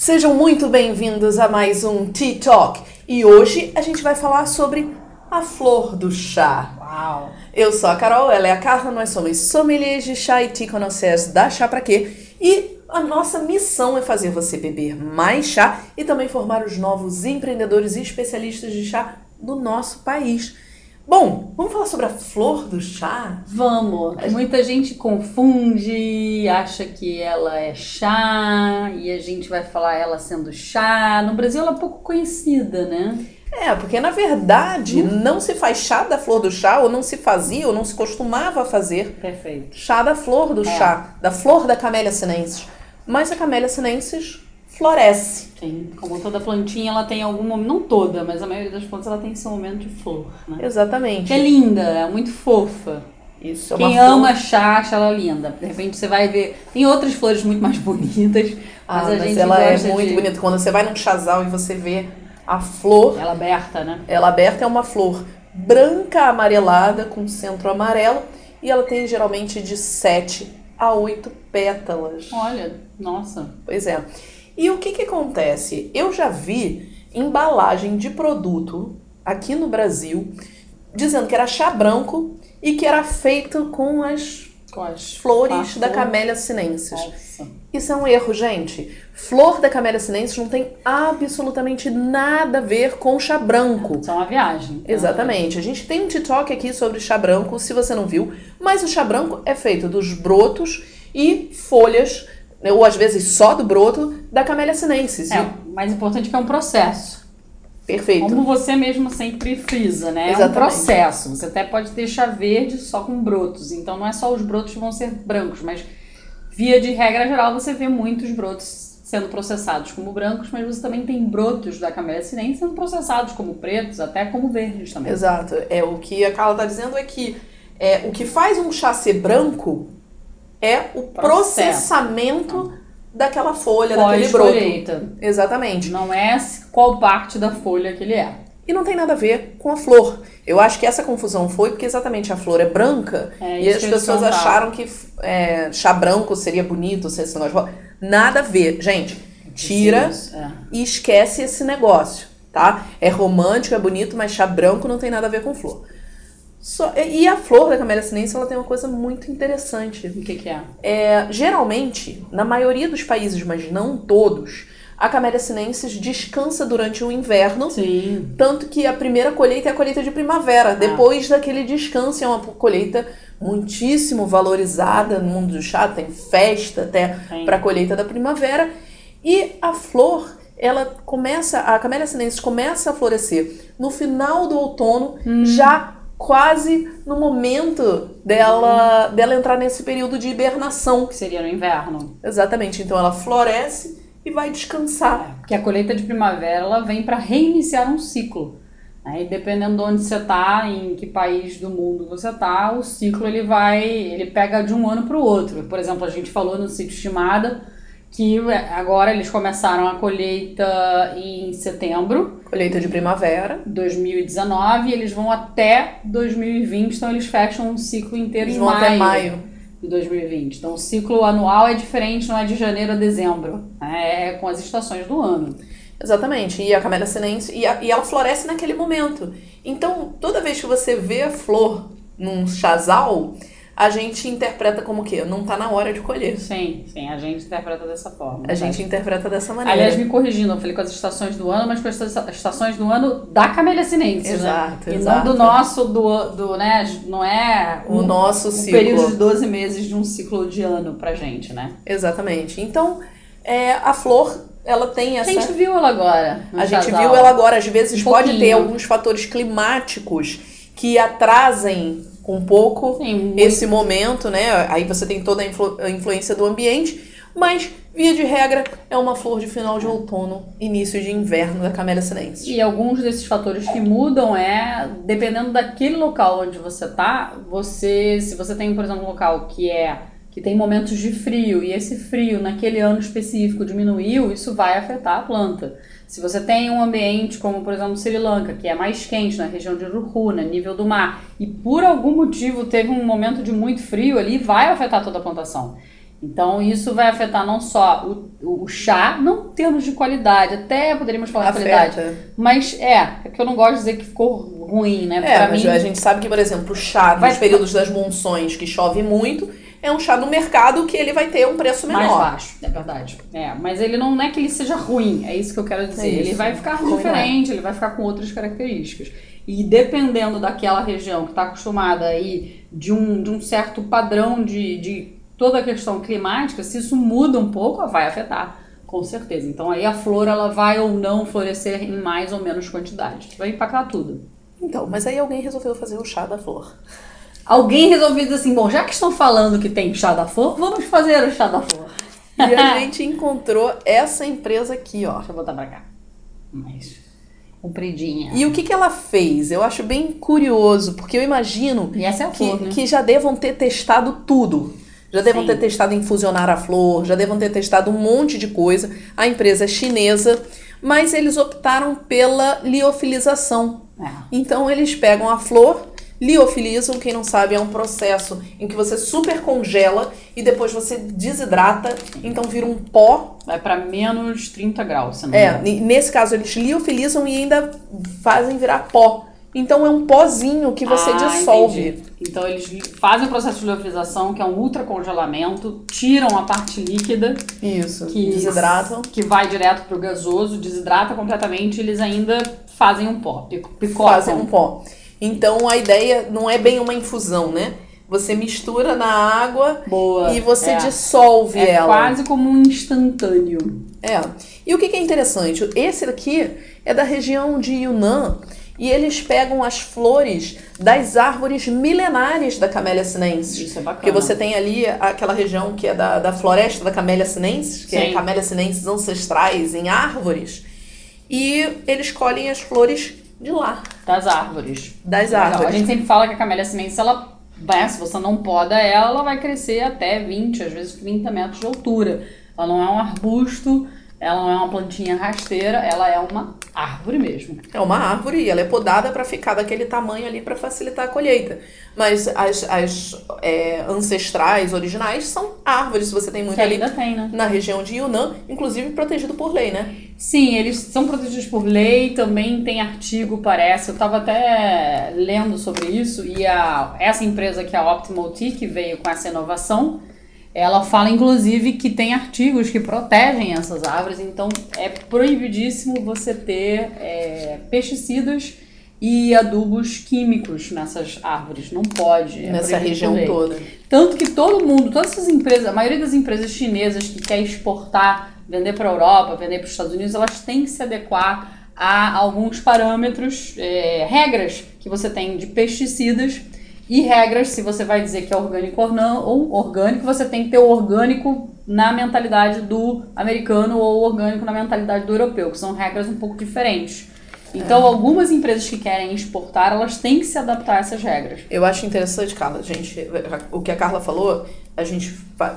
Sejam muito bem-vindos a mais um Tea Talk e hoje a gente vai falar sobre a flor do chá. Uau! Eu sou a Carol, ela é a Carla, nós somos sommeliers de chá e tea connoisseurs da Chá Pra Quê e a nossa missão é fazer você beber mais chá e também formar os novos empreendedores e especialistas de chá do nosso país. Bom, vamos falar sobre a flor do chá? Vamos! Muita gente confunde, acha que ela é chá e a gente vai falar ela sendo chá. No Brasil ela é pouco conhecida, né? É, porque na verdade não se faz chá da flor do chá, ou não se fazia, ou não se costumava fazer Perfeito. chá da flor do É. chá, da flor da camélia sinensis. Mas a camélia sinensis floresce. Sim, como toda plantinha, ela tem algum momento, não toda, mas a maioria das plantas ela tem seu momento de flor, né? Exatamente. Que é linda, é muito fofa. Isso é uma Quem flor- ama chá, acha ela linda. De repente você vai ver. Tem outras flores muito mais bonitas, Ah, mas a mas gente ela é muito de... bonita. Quando você vai num chazal e você vê a flor, Ela aberta, né? ela aberta é uma flor branca amarelada com centro amarelo e ela tem geralmente de 7 a 8 pétalas. Olha, nossa. Pois é. E o que que acontece? Eu já vi embalagem de produto aqui no Brasil dizendo que era chá branco e que era feito com as Com as flores da. Camélia sinensis. Nossa. Isso é um erro, gente. Flor da Camélia sinensis não tem absolutamente nada a ver com chá branco. Isso é uma viagem. Exatamente. A gente tem um TikTok aqui sobre chá branco, se você não viu, mas o chá branco é feito dos brotos e folhas, ou às vezes só do broto, da Camélia sinensis. É, o mais importante é que é um processo. Perfeito. Como você mesmo sempre frisa, né? É um Exatamente. processo. Você até pode ter chá verde só com brotos. Então não é só os brotos que vão ser brancos, mas via de regra geral você vê muitos brotos sendo processados como brancos, mas você também tem brotos da camélia sinensis sendo processados como pretos, até como verdes também. Exato. É, o que a Carla está dizendo é que é, o que faz um chá ser branco é o processamento daquela folha, daquele broto. Pós-colheita. Exatamente. Não é qual parte da folha que ele é. E não tem nada a ver com a flor. Eu acho que essa confusão foi porque exatamente a flor é branca É e as pessoas acharam que é, chá branco seria bonito, ser esse negócio. Nada a ver. Gente, tira é. e esquece esse negócio, tá? É romântico, é bonito, mas chá branco não tem nada a ver com flor. Só- e a flor da camélia sinensis, ela tem uma coisa muito interessante. O que, que é? É, geralmente, na maioria dos países, mas não todos, a camélia sinensis descansa durante o inverno Sim. tanto que a primeira colheita é a colheita de primavera. Depois daquele descanso, é uma colheita muitíssimo valorizada no mundo do chá. Tem festa até para a colheita da primavera. E a flor, ela começa, a camélia sinensis começa a florescer no final do outono, já quase no momento dela, dela entrar nesse período de hibernação. Que seria no inverno. Exatamente. Então ela floresce e vai descansar. Porque a colheita de primavera ela vem para reiniciar um ciclo. Né? E dependendo de onde você está, em que país do mundo você está, o ciclo ele vai, ele pega de um ano para o outro. Por exemplo, a gente falou no sítio estimada que é, agora eles começaram a colheita em setembro Colheita de primavera. de 2019 e eles vão até 2020, então eles fecham um ciclo inteiro Eles em vão maio até maio. de 2020. Então o ciclo anual é diferente, não é de janeiro a dezembro, né? é com as estações do ano. Exatamente, e a camélia sinensis, e, a- e ela floresce naquele momento. Então, toda vez que você vê a flor num chazal, a gente interpreta como que não tá na hora de colher. Sim, sim, a gente interpreta dessa forma. A gente interpreta dessa maneira. Aliás, me corrigindo, eu falei com as estações do ano, mas com as esta- estações do ano da Camélia Sinensis, Exato, né? E exato. não do nosso, do, do né, não é o nosso um ciclo. período de 12 meses de um ciclo de ano pra gente, né? Exatamente. Então, é, a flor, ela tem A essa... gente viu ela agora. A gente casal. viu ela agora, às vezes Um pode ter alguns fatores climáticos que atrasem um pouco Sim, esse momento, né? Aí você tem toda a, influ- a influência do ambiente, mas via de regra é uma flor de final de outono, início de inverno da Camélia sinensis. E alguns desses fatores que mudam é, dependendo daquele local onde você tá, você, se você tem, por exemplo, um local que é que tem momentos de frio e esse frio naquele ano específico diminuiu, isso vai afetar a planta. Se você tem um ambiente como, por exemplo, Sri Lanka, que é mais quente na região de Uruhuna, nível do mar, e por algum motivo teve um momento de muito frio ali, vai afetar toda a plantação. Então isso vai afetar não só o, o chá, não em termos de qualidade, até poderíamos falar de qualidade. Mas é, é que eu não gosto de dizer que ficou ruim, né? É, pra mas mim, a gente sabe que, por exemplo, o chá nos períodos das monções que chove muito, é um chá no mercado que ele vai ter um preço menor. Mais baixo, é verdade. É, mas ele não é que ele seja ruim, é isso que eu quero dizer. É ele vai ficar ruim diferente, é. ele vai ficar com outras características. E dependendo daquela região que está acostumada aí de um, de um certo padrão de, de toda a questão climática, se isso muda um pouco, vai afetar, com certeza. Então aí a flor ela vai ou não florescer em mais ou menos quantidade. Vai impactar tudo. Então, mas aí alguém resolveu fazer o chá da flor. Alguém resolveu dizer assim, bom, já que estão falando que tem chá da flor, vamos fazer o chá da flor. E a gente encontrou essa empresa aqui, ó. Deixa eu botar pra cá. Mais compridinha. E o que, que ela fez? Eu acho bem curioso, porque eu imagino é flor, que, né? que já devam ter testado tudo. Já devam Sim. ter testado infusionar a flor, já devam ter testado um monte de coisa. A empresa é chinesa, mas eles optaram pela liofilização. É. Então eles pegam a flor, liofilizam, quem não sabe, é um processo em que você super congela e depois você desidrata, então vira um pó. Vai para menos 30 graus, se não É, nesse caso eles liofilizam e ainda fazem virar pó. Então é um pozinho que você ah, dissolve. Entendi. Então eles fazem o processo de liofilização, que é um ultracongelamento, tiram a parte líquida. Isso. Que desidratam. Que vai direto pro gasoso, desidrata completamente, eles ainda fazem um pó, picotam. Fazem um pó. Então a ideia não é bem uma infusão, né? Você mistura na água Boa, e você é. dissolve é ela. quase como um instantâneo. É. E o que, que é interessante? Esse aqui é da região de Yunnan e eles pegam as flores das árvores milenares da Camélia sinensis. Isso é bacana. Porque você tem ali aquela região que é da, da floresta da Camélia sinensis, que é Sim. é Camélia sinensis ancestrais em árvores. E eles colhem as flores de lá. Das árvores. Das árvores. A gente sempre fala que a camélia sinensis, ela vai, se você não poda ela, ela vai crescer até 20, às vezes 30 metros de altura. Ela não é um arbusto, ela não é uma plantinha rasteira, ela é uma árvore mesmo. É uma árvore e ela é podada para ficar daquele tamanho ali para facilitar a colheita. Mas as, as é, ancestrais, originais, são árvores. Você tem muito que ali ainda tem, né? na região de Yunnan, inclusive protegido por lei, né? Sim, eles são protegidos por lei, também tem artigo, parece. Eu estava até lendo sobre isso e a, essa empresa que é a Optimal Tea, que veio com essa inovação, ela fala, inclusive, que tem artigos que protegem essas árvores, então é proibidíssimo você ter é, pesticidas e adubos químicos nessas árvores. Não pode. É Nessa região toda. Tanto que todo mundo, todas essas empresas, a maioria das empresas chinesas que quer exportar, vender para a Europa, vender para os Estados Unidos, elas têm que se adequar a alguns parâmetros, é, regras que você tem de pesticidas e regras, se você vai dizer que é orgânico ou não, ou orgânico, você tem que ter o orgânico na mentalidade do americano ou orgânico na mentalidade do europeu, que são regras um pouco diferentes. Então, é. algumas empresas que querem exportar, elas têm que se adaptar a essas regras. Eu acho interessante, Carla, gente, o que a Carla falou, a gente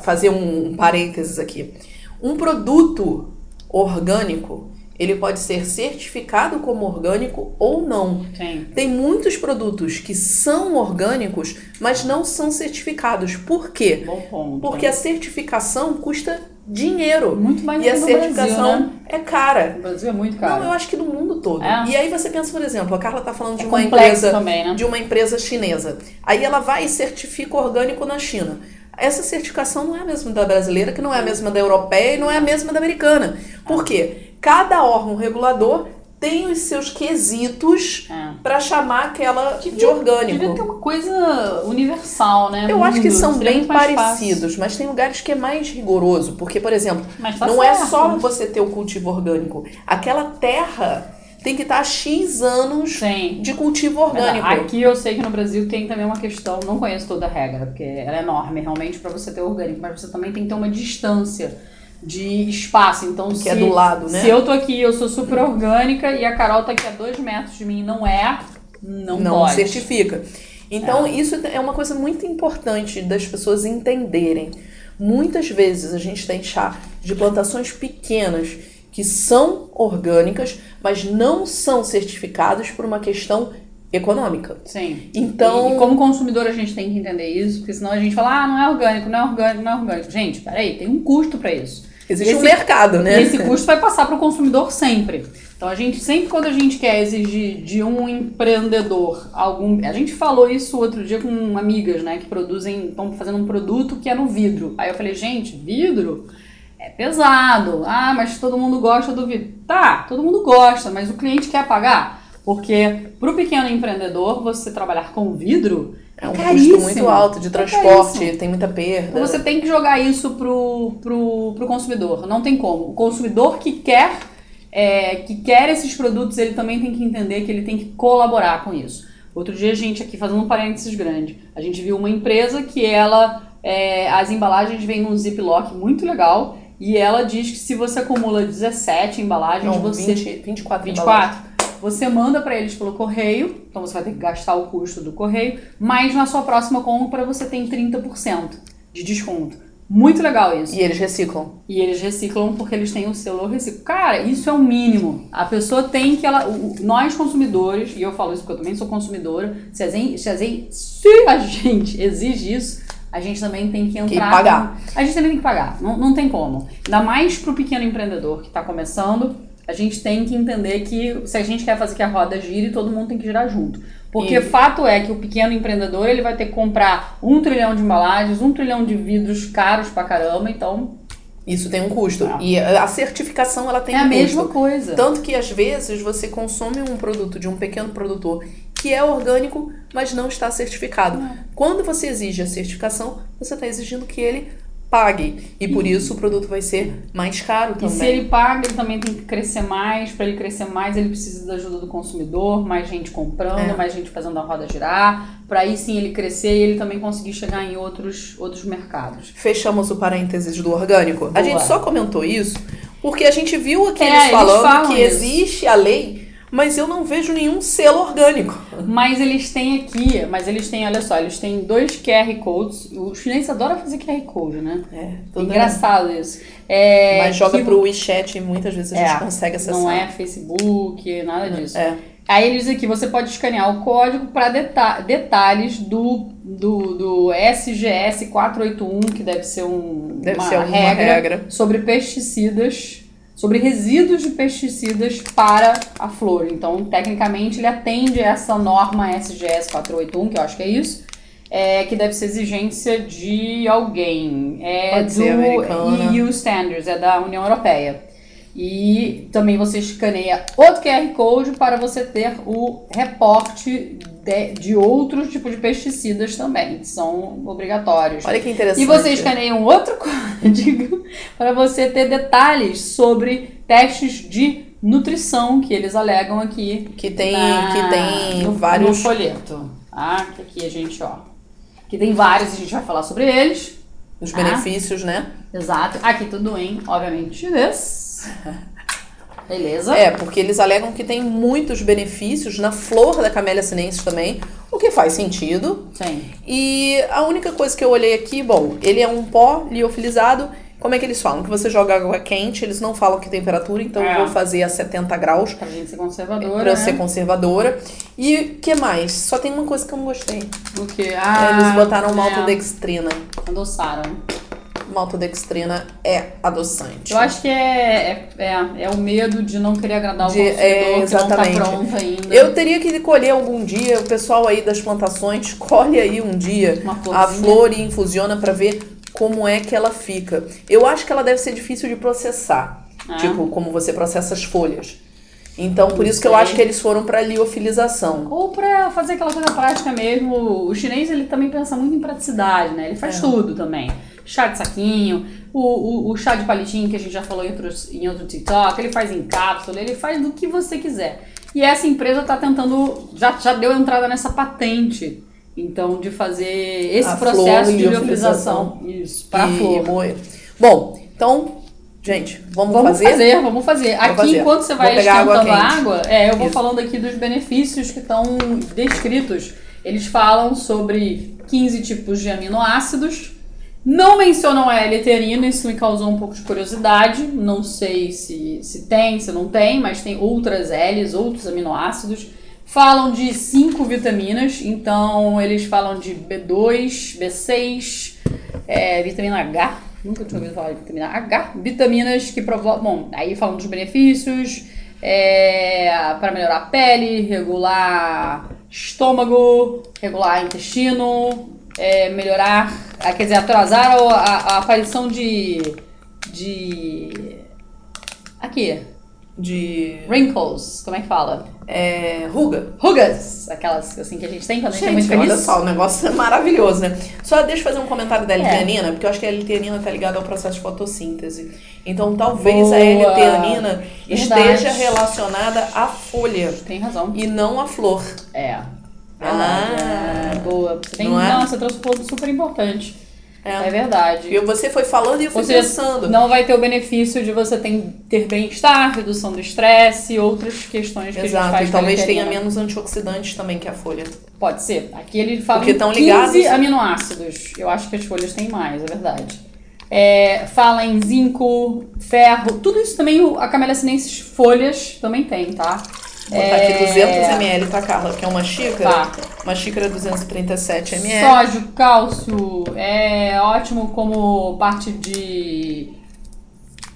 fazer um parênteses aqui. Um produto orgânico, ele pode ser certificado como orgânico ou não. Sim. Tem muitos produtos que são orgânicos, mas não são certificados. Por quê? Bom ponto. Porque a certificação custa dinheiro. Muito mais E a certificação Brasil, né? é cara. O Brasil é muito caro. Não, eu acho que no mundo todo. É. E aí você pensa, por exemplo, a Carla está falando de é uma empresa também, né? de uma empresa chinesa. Aí ela vai e certifica orgânico na China. Essa certificação não é a mesma da brasileira, que não é a mesma da europeia e não é a mesma da americana. Por quê? Cada órgão regulador tem os seus quesitos É. para chamar aquela de orgânico. Devia ter uma coisa universal, né? Eu acho que Mundo. são bem parecidos, mas tem lugares que é mais rigoroso, porque, por exemplo, tá não é certo. só você ter o cultivo orgânico. Aquela terra tem que estar a X anos Sim. de cultivo orgânico. Aqui eu sei que no Brasil tem também uma questão, não conheço toda a regra, porque ela é enorme realmente para você ter orgânico, mas você também tem que ter uma distância de espaço. Então, Que se, é do lado, né? se eu tô aqui, eu sou super orgânica e a Carol tá aqui a dois metros de mim e não é, não, não pode. certifica. Então, É. isso é uma coisa muito importante das pessoas entenderem. Muitas vezes a gente tem chá de plantações pequenas que são orgânicas, mas não são certificados por uma questão econômica. Sim. Então- E, e como consumidor a gente tem que entender isso, porque senão a gente fala, ah, não é orgânico, não é orgânico, não é orgânico. Gente, peraí, tem um custo pra isso. Existe um Esse- mercado, né? E esse custo vai passar para o consumidor sempre. Então a gente sempre quando a gente quer exigir de um empreendedor algum, a gente falou isso outro dia com amigas, né, que produzem, estão fazendo um produto que é no vidro. Aí eu falei, gente, vidro é pesado. Ah, mas todo mundo gosta do vidro. Tá, todo mundo gosta, mas o cliente quer pagar. Porque para o pequeno empreendedor, você trabalhar com vidro É um caríssimo. custo muito alto de É transporte, caríssimo. tem muita perda. Então você tem que jogar isso pro, pro, pro consumidor. Não tem como. O consumidor que quer, é, que quer esses produtos, ele também tem que entender que ele tem que colaborar com isso. Outro dia a gente aqui, fazendo um parênteses grande, a gente viu uma empresa que ela, é, as embalagens vêm num ziplock muito legal e ela diz que se você acumula 17 embalagens, Não, você 20, 24, embalagens. 24. Você manda para eles pelo correio, então você vai ter que gastar o custo do correio, mas na sua próxima compra você tem 30% de desconto. Muito legal isso. E eles reciclam. E eles reciclam porque eles têm o selo reciclo. Cara, isso é o mínimo. A pessoa tem que ela. o- nós consumidores, e eu falo isso porque eu também sou consumidora, se a gente, se a gente exige isso, a gente também tem que entrar. pagar. A gente também tem que pagar. Não, não tem como. Ainda mais pro pequeno empreendedor que está começando, a gente tem que entender que se a gente quer fazer que a roda gire, todo mundo tem que girar junto. Porque E- fato é que o pequeno empreendedor ele vai ter que comprar um trilhão de embalagens, um trilhão de vidros caros pra caramba, então Isso tem um custo. Ah. E a certificação, ela tem é um a mesma custo. coisa. Tanto que às vezes você consome um produto de um pequeno produtor que é orgânico, mas não está certificado. Quando você exige a certificação, você está exigindo que ele pague. E por isso o produto vai ser mais caro E também. se ele paga, ele também tem que crescer mais. Para ele crescer mais, ele precisa da ajuda do consumidor, mais gente comprando, É. mais gente fazendo a roda girar. Para aí sim ele crescer e ele também conseguir chegar em outros, outros mercados. Fechamos o parênteses do orgânico. A Boa. gente só comentou isso porque a gente viu aqui É, eles eles falando falam que isso. existe a lei, mas eu não vejo nenhum selo orgânico. Mas eles têm aqui, mas eles têm, olha só, eles têm dois QR Codes. Os chineses adoram fazer QR Code, né? É, É engraçado isso. É, Mas joga que pro WeChat e muitas vezes a gente É, consegue acessar. Não é Facebook, nada disso. É. Aí ele diz aqui, você pode escanear o código para detalhes do, do, do SGS 481, que deve ser, um, Deve uma ser regra, regra. sobre pesticidas, sobre resíduos de pesticidas para a flor. Então, tecnicamente, ele atende essa norma SGS 481, que eu acho que é isso, é, que deve ser exigência de alguém. É Pode do. EU Standards, é da União Europeia. E também você escaneia outro QR Code para você ter o reporte de, de outros tipos de pesticidas também, que são obrigatórios. Olha que interessante. E você escaneia um outro código para você ter detalhes sobre testes de nutrição que eles alegam aqui. que tem, na- que tem no, vários. No folheto. Ah, que aqui a gente, ó. Que tem vários, a gente vai falar sobre eles. Os Ah. benefícios, né? Exato. Aqui tudo em, obviamente, chinês. Beleza? É, porque eles alegam que tem muitos benefícios na flor da camélia sinensis também, o que faz sentido. Sim. E a única coisa que eu olhei aqui, bom, ele é um pó liofilizado. Como é que eles falam? Que você joga água quente, eles não falam que temperatura, então É. eu vou fazer a 70 graus Pra gente ser conservadora. pra né? ser conservadora. E o que mais? Só tem uma coisa que eu não gostei. O que? Ah, eles botaram é, maltodextrina. Adoçaram. Maltodextrina é adoçante. Eu acho que é, é, é, é o medo de não querer agradar o De- consumidor, é, que não exatamente. tá pronto ainda. Eu teria que colher algum dia, o pessoal aí das plantações colhe aí um dia a flor e infusiona pra ver como é que ela fica. Eu acho que ela deve ser difícil de processar, Ah. tipo como você processa as folhas. Então, por isso que eu acho que eles foram pra liofilização. Ou pra fazer aquela coisa prática mesmo. O chinês, ele também pensa muito em praticidade, né? Ele faz É. tudo também. Chá de saquinho, o, o, o chá de palitinho que a gente já falou em, outros, em outro TikTok, ele faz em cápsula, ele faz do que você quiser. E essa empresa tá tentando, já, já deu entrada nessa patente. Então, de fazer esse A processo de liofilização. Isso, pra e, flor. moer. Bom, então, gente, vamos, Vamos fazer? fazer? vamos fazer. Aqui, fazer. enquanto você vai pegar água esquentando a água, é, eu vou Isso. falando aqui dos benefícios que estão descritos. Eles falam sobre 15 tipos de aminoácidos. Não mencionam a L-terina, isso me causou um pouco de curiosidade. Não sei se, se tem, se não tem, mas tem outras L's, outros aminoácidos. Falam de cinco vitaminas, então eles falam de B2, B6, é, vitamina H. Nunca tinha ouvido falar de vitamina H. Vitaminas que provocam. Bom, aí falam dos benefícios. É, para melhorar a pele, regular estômago, regular intestino, é, melhorar, ah, quer dizer, atrasar a, a, aparição de. de. aqui, De. wrinkles, como é que fala? É, ruga. Rugas, aquelas assim que a gente tem quando a gente, é muito Gente, olha feliz. só, o negócio é maravilhoso, né? Só deixa eu fazer um comentário da É. L-teanina, porque eu acho que a L-teanina tá ligada ao processo de fotossíntese. Então, talvez Boa. a L-teanina esteja relacionada à folha Tem razão. e não à flor. É. Ah. Verdade. É, boa. Você tem, Não é? Não, você trouxe um ponto super importante. É, É. verdade. E você foi falando e eu fui seja, pensando. não vai ter o benefício de você ter, bem-estar, redução do estresse e outras questões que a gente Exato, faz e talvez tenha menos antioxidantes também que a folha. Pode ser. Aqui ele fala Porque em tão 15 ligados- aminoácidos. Eu acho que as folhas têm mais, é verdade. É, fala em zinco, ferro, tudo isso também a camélia sinensis folhas também tem, tá? Vou botar aqui 200 ml, tá, Carla? Que é uma xícara. Tá. Uma xícara 237 ml. Sódio, cálcio, é ótimo como parte de.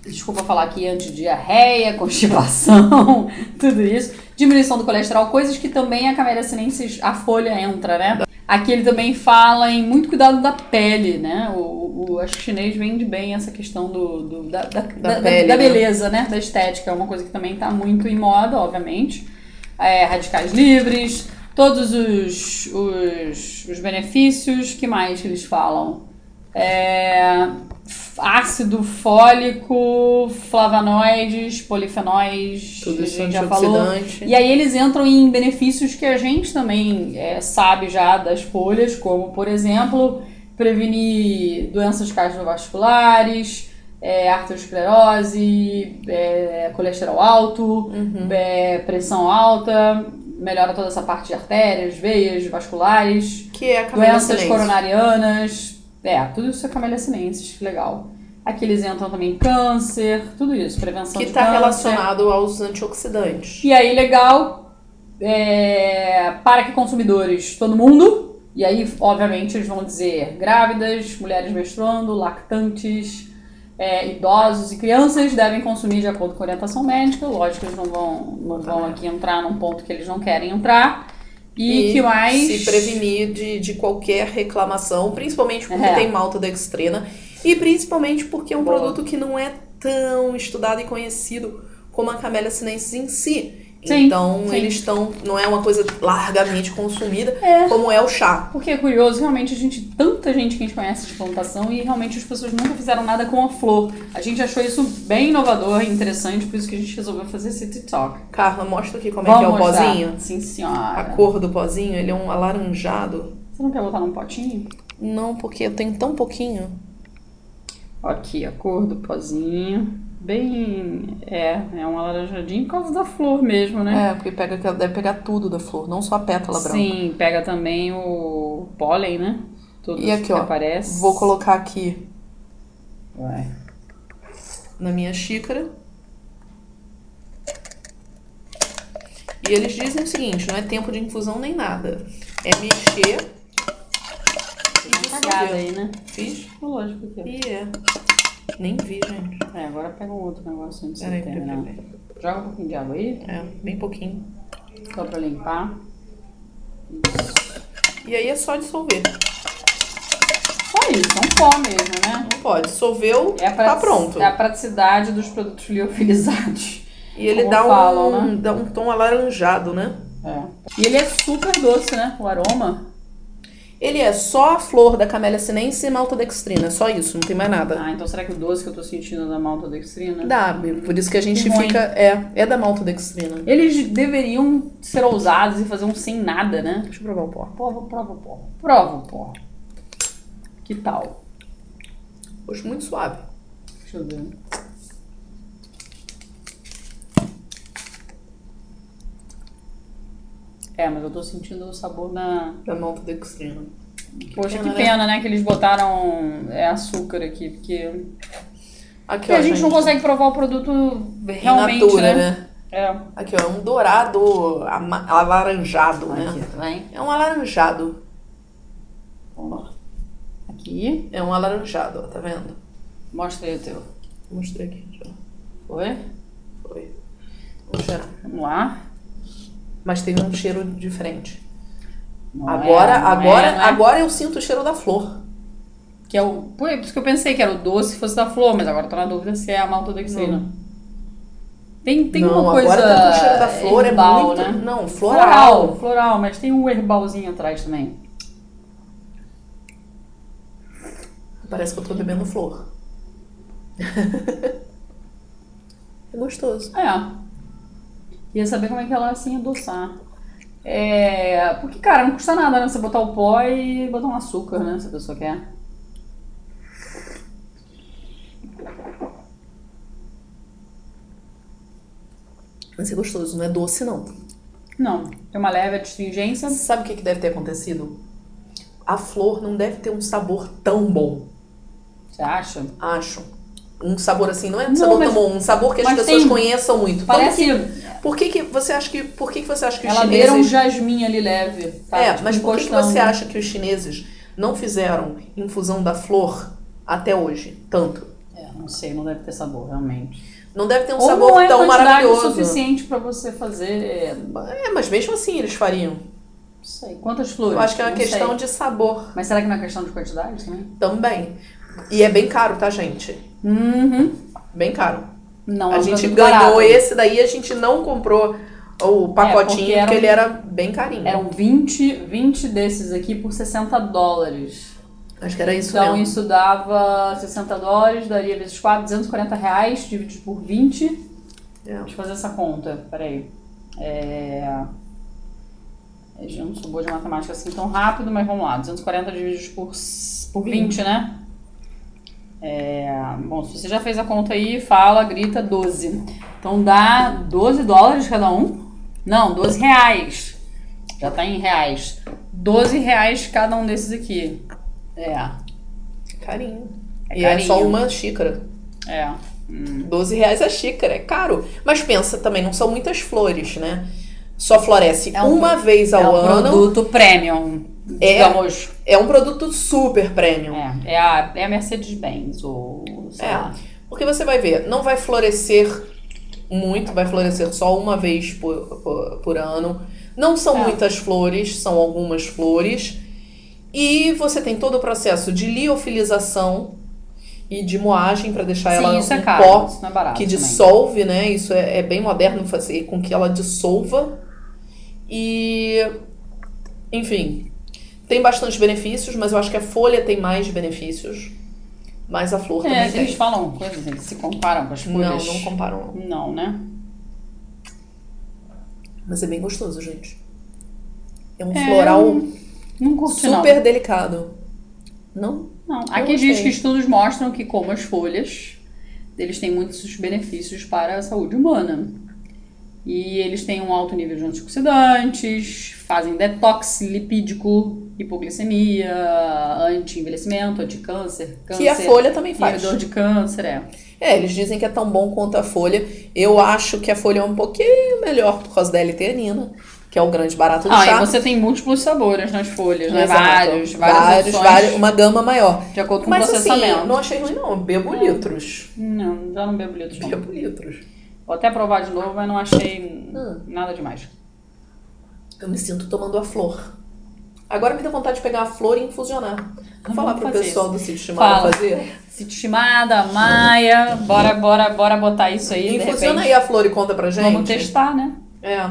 Desculpa falar aqui antes diarreia, constipação, tudo isso. Diminuição do colesterol, coisas que também a camélia sinensis, a folha entra, né? Aqui ele também fala em muito cuidado da pele, né? O, o, acho que o chinês vende bem essa questão do, do- da, da, da- pele, da né? beleza, né? Da estética. É uma coisa que também está muito em moda, obviamente. É, radicais livres, todos os, os, os benefícios. que mais que eles falam? É, ácido fólico, flavonoides, polifenóis, Tudo que a isso gente já falou. E aí eles entram em benefícios que a gente também é, sabe já das folhas, como, por exemplo, prevenir doenças cardiovasculares, é, arteriosclerose, é, colesterol alto, Uhum. é, pressão alta, melhora toda essa parte de artérias, veias, vasculares, Que é doenças coronarianas, é, tudo isso é camélia sinensis, que legal. Aqui eles entram também câncer, tudo isso, prevenção Que de está câncer. relacionado aos antioxidantes. E aí, legal, é, para que consumidores, todo mundo, e aí, obviamente, eles vão dizer grávidas, mulheres menstruando, lactantes, é, idosos e crianças devem consumir de acordo com a orientação médica. Lógico, eles não vão, não vão aqui entrar num ponto que eles não querem entrar. E, que mais. Se prevenir de, de qualquer reclamação, principalmente porque É. tem maltodextrina e principalmente porque é um Boa. produto que não é tão estudado e conhecido como a camélia sinensis em si. Sim, então, sim. eles estão. Não é uma coisa largamente consumida É. como é o chá. Porque é curioso, realmente, a gente, tanta gente que a gente conhece de plantação e realmente as pessoas nunca fizeram nada com a flor. A gente achou isso bem inovador e interessante, por isso que a gente resolveu fazer esse TikTok. Carla, mostra aqui como é que é o mostrar. pozinho. Sim, A senhora. cor do pozinho, ele é um alaranjado. Você não quer botar num potinho? Não, porque eu tenho tão pouquinho. Aqui, a cor do pozinho. Bem. É, é um alaranjadinho por causa da flor mesmo, né? É, porque pega, deve pegar tudo da flor, não só a pétala branca. Sim, pega também o pólen, né? Tudo E aqui, que ó, aparece. Vou colocar aqui Vai. na minha xícara. E eles dizem o seguinte, não é tempo de infusão nem nada. É mexer e Uma cagada dissolver. aí, né? Fiz? Lógico que é. E é. Nem vi, gente. É, agora pega um outro negócio antes de Peraí, terminar. peraí. Joga um pouquinho de água aí, É, bem pouquinho. só pra limpar. E aí é só dissolver. Só isso, é um pó mesmo, né? Não pode. Dissolveu, É tá pronto. É a praticidade dos produtos liofilizados. E ele dá um, falam, né? dá um tom alaranjado, né? É. E ele é super doce, né? O aroma. Ele é só a flor da camélia sinensis e maltodextrina. Só isso, não tem mais nada. Ah, então será que o doce que eu tô sentindo é da maltodextrina? Dá, por isso que a gente Que fica. É, é da maltodextrina. Eles deveriam ser ousados e fazer um sem nada, né? Deixa eu provar o pó. Prova, prova o pó. Prova o pó. Que tal? Gosto muito suave. Deixa eu ver. É, mas eu tô sentindo o sabor da. Da maltodextrina. Poxa, pena, que né? pena, né? Que eles botaram é, açúcar aqui, porque. Aqui, Porque ó, a gente não consegue provar o produto realmente, natura, né? né? É. Aqui, ó, é um dourado alaranjado, Aqui, né? tá bem? É um alaranjado. Aqui. É um alaranjado, ó, tá vendo? Mostra aí o teu. Mostrei aqui já. Foi? Foi. Vamos cheirar. Vamos lá. Mas tem um cheiro diferente. Não agora, é, agora, é, é. agora eu sinto o cheiro da flor. Que é o. Pô, é por isso que eu pensei que era o doce se fosse da flor, mas agora tô na dúvida se é a maltodextrina. Tem, tem não, uma coisa. agora o cheiro da flor, herbal, é muito. né? Não, Floral, floral. floral, mas tem um herbalzinho atrás também. Parece que eu tô bebendo flor. é gostoso. É. Queria saber como é que ela assim adoçar. É. Porque, cara, não custa nada, né? Você botar o pó e botar um açúcar, né? Se a pessoa quer. Mas é gostoso, não é doce, não. Não. Tem uma leve astringência. Sabe o que, que deve ter acontecido? A flor não deve ter um sabor tão bom, Você acha? acho. Um sabor assim, não é um Não, sabor mas- tão bom, um sabor que as pessoas tem- conheçam muito. Parece. que- por que, que você acha que por que, que você acha que os Ela um chineses jasmim ali leve. Tá, É, tipo, mas por que, que você acha que os chineses não fizeram infusão da flor até hoje? Tanto. É, não sei, não deve ter sabor, realmente. Não deve ter um Ou sabor não é tão maravilhoso. suficiente pra você fazer. é, Não É, mas mesmo assim eles fariam. sei. Quantas flores? Eu acho que é uma Não questão sei. de sabor Mas será que não é questão de quantidade também? também. E é bem caro, tá, gente? Uhum. Bem caro. Não, a é gente ganhou barato. esse daí, a gente não comprou o pacotinho, porque era porque um- ele era bem carinho. Eram 20, 20 desses aqui por 60 dólares. Acho que era isso Então mesmo. isso dava 60 dólares, daria vezes 4, 240 reais, dividido por 20. É. Deixa eu fazer essa conta, peraí. É... Eu não sou boa de matemática assim tão rápido, mas vamos lá. 240 divididos por, por 20, né? É... Bom, se você já fez a conta aí, fala, grita 12. Então dá 12 dólares cada um? Não, 12 reais. Já tá em reais. 12 reais cada um desses aqui. É, Carinho. É e é só carinho. uma xícara. é. 12 reais a xícara, é caro. Mas pensa também, não são muitas flores, né? Só floresce É um uma vez ao é um ano. produto premium, É. digamos. É um produto super premium. É, é a, é a Mercedes-Benz, ou sei É. lá. Porque você vai ver, não vai florescer muito, vai florescer só uma vez por, por, por ano. Não são É. muitas flores, são algumas flores. E você tem todo o processo de liofilização e de moagem para deixar ela Sim, isso é um caro, pó isso não é barato que também. dissolve, né? Isso é, é bem moderno fazer com que ela dissolva. E, enfim, tem bastante benefícios, mas eu acho que a folha tem mais benefícios. Mas a flor É, também eles tem. falam coisas, eles se comparam com as Não, folhas. não comparam. não. Não, né? Mas é bem gostoso, gente. É um É, floral eu Não curti, super delicado. Não? não. Não, aqui diz que estudos mostram que como as folhas, eles têm muitos benefícios para a saúde humana. E eles têm um alto nível de antioxidantes, fazem detox lipídico, hipoglicemia, anti-envelhecimento, anti-câncer, câncer, Que a folha também faz. inibidor de câncer, é. É, eles dizem que é tão bom quanto a folha. Eu acho que a folha é um pouquinho melhor por causa da L-teanina, que é o grande barato do Ah, chá. e você tem múltiplos sabores nas folhas, né? Exato. Vários, várias vários, vários, uma gama maior. de acordo com o Mas assim, processamento. não achei ruim não, eu bebo litros. Não, já não bebo litros. não. Bebo litros. Vou até provar de novo, mas não achei Hum. nada demais. Eu me sinto tomando a flor. Agora me deu vontade de pegar a flor e infusionar. Vou falar pro pessoal isso. do sítio Chimara Fala. fazer. Sítio Estimada, Maia, bora, bora, bora botar isso aí, Infusiona aí a flor e conta pra gente. Vamos testar, né? É.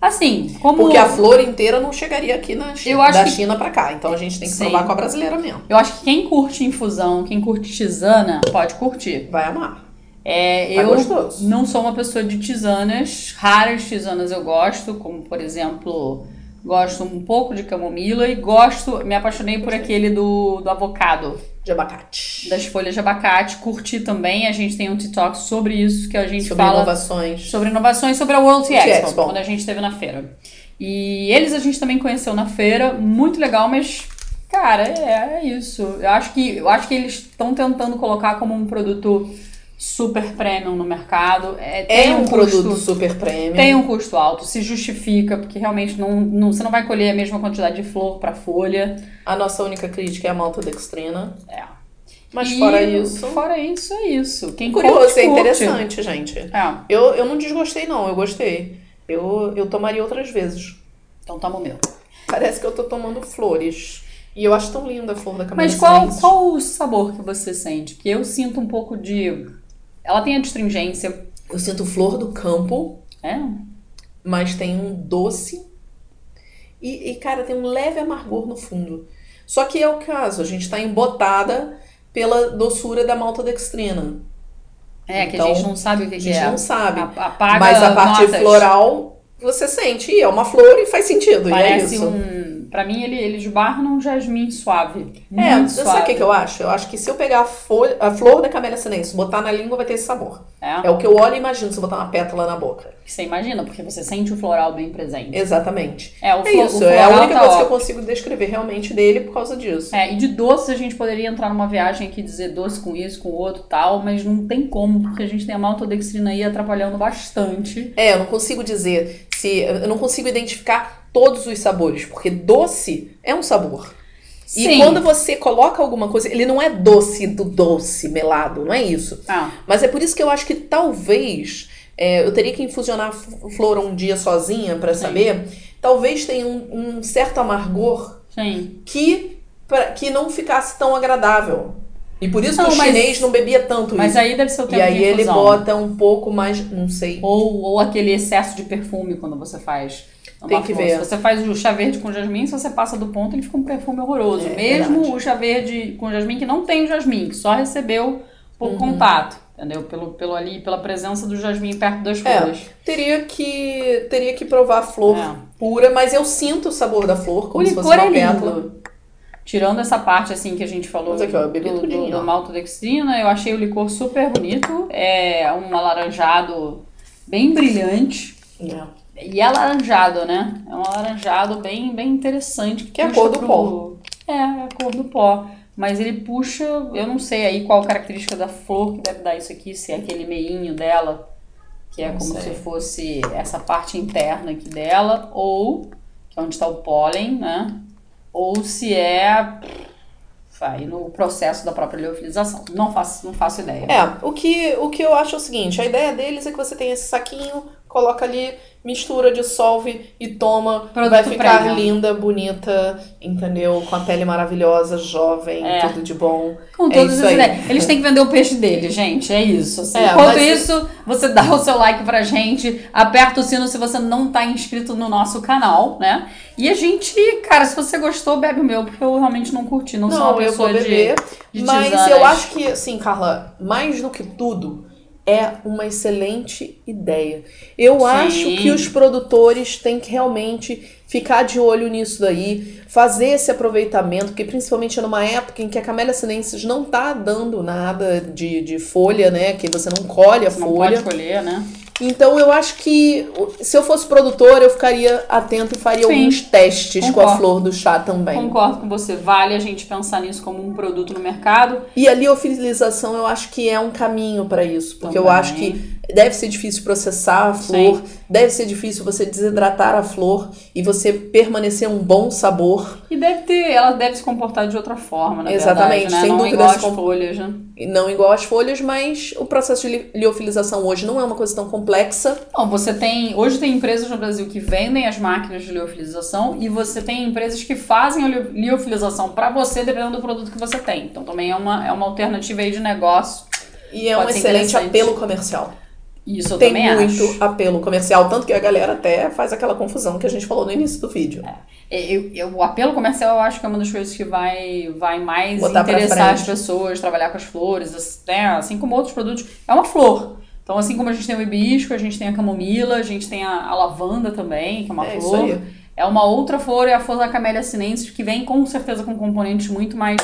Assim, como... Porque a flor inteira não chegaria aqui na China, Eu acho da que- China pra cá. Então a gente tem que Sim. provar com a brasileira mesmo. Eu acho que quem curte infusão, quem curte tisana, pode curtir. Vai amar. É, Tá eu gostoso. não sou uma pessoa de tisanas, raras tisanas eu gosto, como por exemplo, gosto um pouco de camomila e gosto, me apaixonei por aquele do, do avocado, De abacate. das folhas de abacate, curti também, a gente tem um TikTok sobre isso, que a gente Sobre fala inovações. sobre inovações sobre a World Tea Expo, Expo. quando a gente esteve na feira. E eles a gente também conheceu na feira, muito legal, mas cara, é, é isso. Eu acho que eu acho que eles estão tentando colocar como um produto super premium no mercado. É, É tem um, custo, produto super premium. Tem um custo alto, se justifica, porque realmente não, não, você não vai colher a mesma quantidade de flor para folha. A nossa única crítica é a maltodextrina. É. Mas E fora isso. Fora isso, é isso. Quem Curioso, curte, é curte. interessante, gente. É, Eu, eu não desgostei, não. Eu gostei. Eu, eu tomaria outras vezes. então toma o meu. Parece que eu tô tomando flores. E eu acho tão linda a flor da camélia Mas qual, qual o sabor que você sente? Porque eu sinto um pouco de. Ela tem a astringência. Eu sinto flor do campo, É? mas tem um doce. E, e, cara, tem um leve amargor no fundo. Só que é o caso, a gente tá embotada pela doçura da maltodextrina. É, que Então, a gente não sabe o que, A que gente é. não sabe. A- Apaga mas a parte notas. floral, você sente. E é uma flor e faz sentido. e é Parece isso. um. Pra mim, ele, ele esbarra num jasmim suave. É, Muito sabe suave. o que, que eu acho? Eu acho que se eu pegar a, folha, a flor da camélia sinensis, botar na língua, vai ter esse sabor. É, É o que eu olho e imagino se eu botar uma pétala na boca. você imagina, porque você sente o floral bem presente. Exatamente. É, o, É isso, o é a única tá coisa que eu consigo descrever realmente dele por causa disso. É, e de doces a gente poderia entrar numa viagem aqui e dizer doce com isso, com outro tal, mas não tem como, porque a gente tem a maltodextrina aí atrapalhando bastante. É, eu não consigo dizer se. Eu não consigo identificar todos os sabores, porque doce é um sabor. E Sim. quando você coloca alguma coisa, ele não é doce do doce, melado, não é isso. Ah, Mas é por isso que eu acho que talvez é, eu teria que infusionar flor um dia sozinha pra Sim. saber. Talvez tenha um, um certo amargor sim. que, pra, que não ficasse tão agradável. E por isso Não, que o mas- chinês não bebia tanto Mas isso. aí deve ser o tempo E aí de ele bota um pouco mais, não sei. Ou, ou aquele excesso de perfume quando você faz. Tem que ver. Se você faz o chá verde com jasmim, se você passa do ponto, ele fica um perfume horroroso. É, Mesmo verdade. o chá verde com jasmim que não tem o jasmim, que só recebeu por Uhum. contato. Entendeu? Pelo, pelo ali, pela presença do jasmim perto das É. folhas. Teria que teria que provar a flor É. pura, mas eu sinto o sabor da flor O como se fosse uma é pétala. lindo. Tirando essa parte assim que a gente falou aqui, ó, do, do, do maltodextrina, eu achei o licor super bonito. É um alaranjado bem brilhante. É. E é alaranjado, né? É um alaranjado bem, bem interessante. Que é a cor do pro- pó. É, é a cor do pó. Mas ele puxa, eu não sei aí qual característica da flor que deve dar isso aqui, se é aquele meinho dela, que é Não como sei. se fosse essa parte interna aqui dela, ou que é onde está o pólen, né? Ou se é vai no processo da própria liofilização. Não faço, não faço ideia. É, o que, o que eu acho é o seguinte, a ideia deles é que você tem esse saquinho, coloca ali, mistura, dissolve e toma. Produto vai ficar premium. linda, bonita, entendeu? Com a pele maravilhosa, jovem, É. tudo de bom. Com É todas isso as aí. ideias. Eles têm que vender o peixe deles, gente. É isso. assim. É, Enquanto mas- isso, você dá o seu like pra gente, aperta o sino se você não tá inscrito no nosso canal, né? E a gente, cara, se você gostou, bebe o meu, porque eu realmente não curti. Não, sou uma Não, eu pessoa vou beber. de, de Mas tisanas. eu acho que, assim, Carla, mais do que tudo, é uma excelente ideia. Eu Sim. acho que os produtores têm que realmente ficar de olho nisso daí, fazer esse aproveitamento, porque principalmente numa época em que a Camélia sinensis não tá dando nada de, de folha, né? Que você não colhe a não folha. pode colher, né? Então eu acho que se eu fosse produtor, eu ficaria atento e faria Sim. alguns testes com a Concordo. flor do chá também. Concordo com você. Vale a gente pensar nisso como um produto no mercado. E a liofilização eu acho que é um caminho para isso, porque eu Também. acho que deve ser difícil processar a flor, deve ser difícil você desidratar a flor e você permanecer um bom sabor, E deve ter, ela deve se comportar de outra forma, na Exatamente, verdade, né? sem não dúvida igual se as com- folhas, né? não igual às folhas, mas o processo de li- liofilização hoje não é uma coisa tão complexa. Bom, você tem. Hoje tem empresas no Brasil que vendem as máquinas de liofilização e você tem empresas que fazem a li- liofilização para você, dependendo do produto que você tem. Então também é uma, é uma alternativa aí de negócio. E é Pode um excelente apelo comercial. Isso eu Tem também muito acho. apelo comercial, tanto que a galera até faz aquela confusão que a gente falou no início do vídeo. Eu- eu- o apelo comercial eu acho que é uma das coisas que vai, vai mais Botar interessar as pessoas, trabalhar com as flores, né? assim como outros produtos. É uma flor. Então, assim como a gente tem o hibisco, a gente tem a camomila, a gente tem a, a lavanda também, que é uma É isso flor. É uma outra flor, é a flor da camélia sinensis, que vem com certeza com componentes muito mais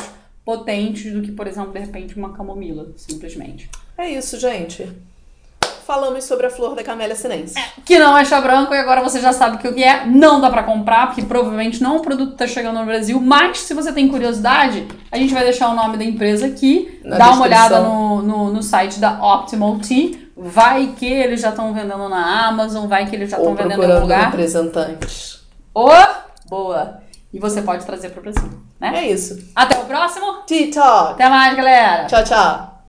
potentes do que, por exemplo, de repente, uma camomila, simplesmente. É isso, gente. Falamos sobre a flor da camélia sinense. que não é chá branco e agora você já sabe o que é. Não dá pra comprar, porque provavelmente não é um produto que tá chegando no Brasil, mas se você tem curiosidade, a gente vai deixar o nome da empresa aqui, Na dá uma descrição. olhada no, no, no site da Optimal Tea, vai que eles já estão vendendo na Amazon, vai que eles já estão vendendo em lugar. representantes. Ô, boa! E você pode trazer pro Brasil, né? É isso. Até o próximo, Talk. até mais galera! Tchau, tchau.